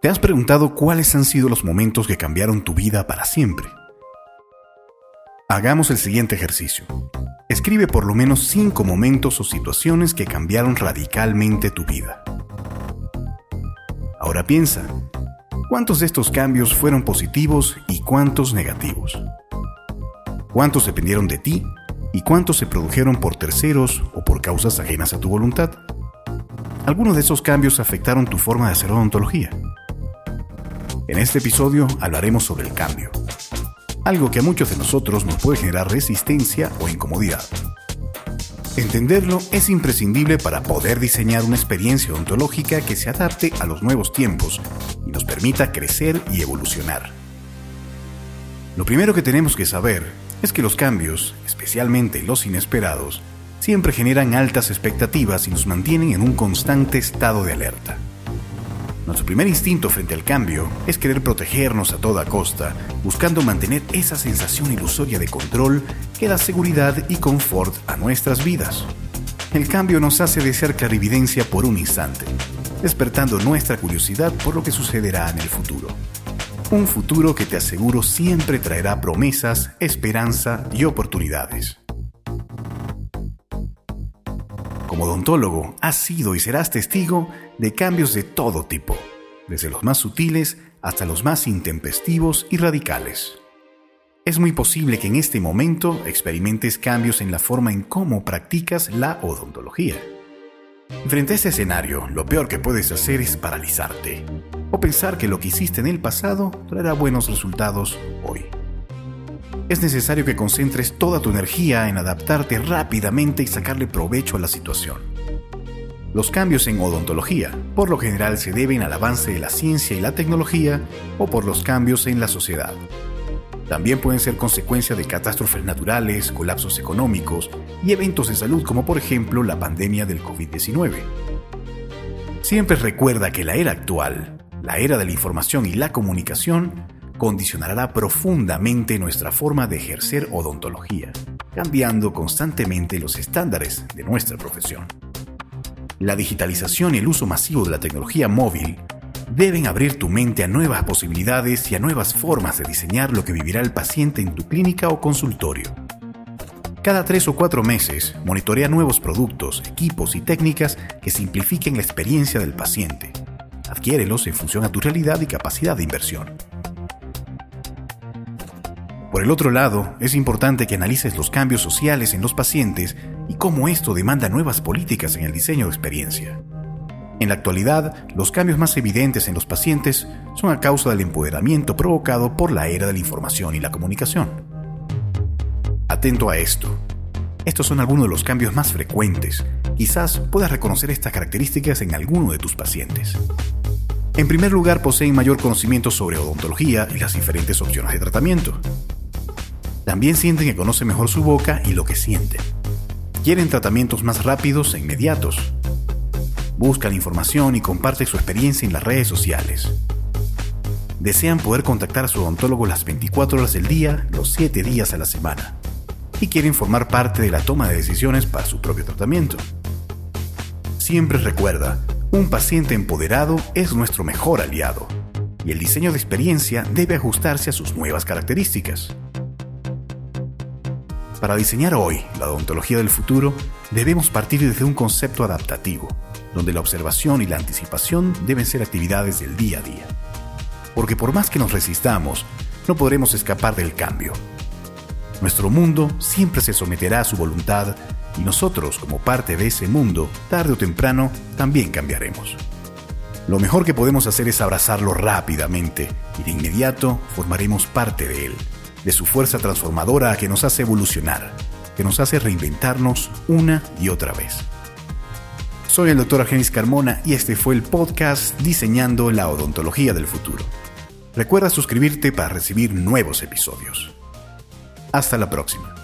¿Te has preguntado cuáles han sido los momentos que cambiaron tu vida para siempre? Hagamos el siguiente ejercicio. Escribe por lo menos cinco momentos o situaciones que cambiaron radicalmente tu vida. Ahora piensa, ¿cuántos de estos cambios fueron positivos y cuántos negativos? ¿Cuántos dependieron de ti y cuántos se produjeron por terceros o por causas ajenas a tu voluntad? Algunos de esos cambios afectaron tu forma de hacer odontología. En este episodio hablaremos sobre el cambio, algo que a muchos de nosotros nos puede generar resistencia o incomodidad. Entenderlo es imprescindible para poder diseñar una experiencia odontológica que se adapte a los nuevos tiempos y nos permita crecer y evolucionar. Lo primero que tenemos que saber es que los cambios, especialmente los inesperados, siempre generan altas expectativas y nos mantienen en un constante estado de alerta. Nuestro primer instinto frente al cambio es querer protegernos a toda costa, buscando mantener esa sensación ilusoria de control que da seguridad y confort a nuestras vidas. El cambio nos hace desear clarividencia por un instante, despertando nuestra curiosidad por lo que sucederá en el futuro. Un futuro que te aseguro siempre traerá promesas, esperanza y oportunidades. Como odontólogo, has sido y serás testigo de cambios de todo tipo, desde los más sutiles hasta los más intempestivos y radicales. Es muy posible que en este momento experimentes cambios en la forma en cómo practicas la odontología. Frente a este escenario, lo peor que puedes hacer es paralizarte o pensar que lo que hiciste en el pasado traerá buenos resultados hoy. Es necesario que concentres toda tu energía en adaptarte rápidamente y sacarle provecho a la situación. Los cambios en odontología, por lo general, se deben al avance de la ciencia y la tecnología o por los cambios en la sociedad. También pueden ser consecuencia de catástrofes naturales, colapsos económicos y eventos de salud como por ejemplo la pandemia del COVID-19. Siempre recuerda que la era actual, la era de la información y la comunicación, condicionará profundamente nuestra forma de ejercer odontología, cambiando constantemente los estándares de nuestra profesión la digitalización y el uso masivo de la tecnología móvil deben abrir tu mente a nuevas posibilidades y a nuevas formas de diseñar lo que vivirá el paciente en tu clínica o consultorio. Cada tres o cuatro meses, monitorea nuevos productos, equipos y técnicas que simplifiquen la experiencia del paciente. Adquiérelos en función a tu realidad y capacidad de inversión. Por el otro lado, es importante que analices los cambios sociales en los pacientes y cómo esto demanda nuevas políticas en el diseño de experiencia. En la actualidad, los cambios más evidentes en los pacientes son a causa del empoderamiento provocado por la era de la información y la comunicación. Atento a esto. Estos son algunos de los cambios más frecuentes. Quizás puedas reconocer estas características en alguno de tus pacientes. En primer lugar, poseen mayor conocimiento sobre odontología y las diferentes opciones de tratamiento. También sienten que conocen mejor su boca y lo que sienten quieren tratamientos más rápidos e inmediatos. Buscan información y comparten su experiencia en las redes sociales. Desean poder contactar a su odontólogo las 24 horas del día, los 7 días a la semana. Y quieren formar parte de la toma de decisiones para su propio tratamiento. Siempre recuerda, un paciente empoderado es nuestro mejor aliado. Y el diseño de experiencia debe ajustarse a sus nuevas características. Para diseñar hoy la odontología del futuro, debemos partir desde un concepto adaptativo, donde la observación y la anticipación deben ser actividades del día a día. Porque por más que nos resistamos, no podremos escapar del cambio. Nuestro mundo siempre se someterá a su voluntad y nosotros, como parte de ese mundo, tarde o temprano, también cambiaremos. Lo mejor que podemos hacer es abrazarlo rápidamente y de inmediato formaremos parte de él de su fuerza transformadora que nos hace evolucionar, que nos hace reinventarnos una y otra vez. Soy el Dr. Argenis Carmona y este fue el podcast Diseñando la Odontología del Futuro. Recuerda suscribirte para recibir nuevos episodios. Hasta la próxima.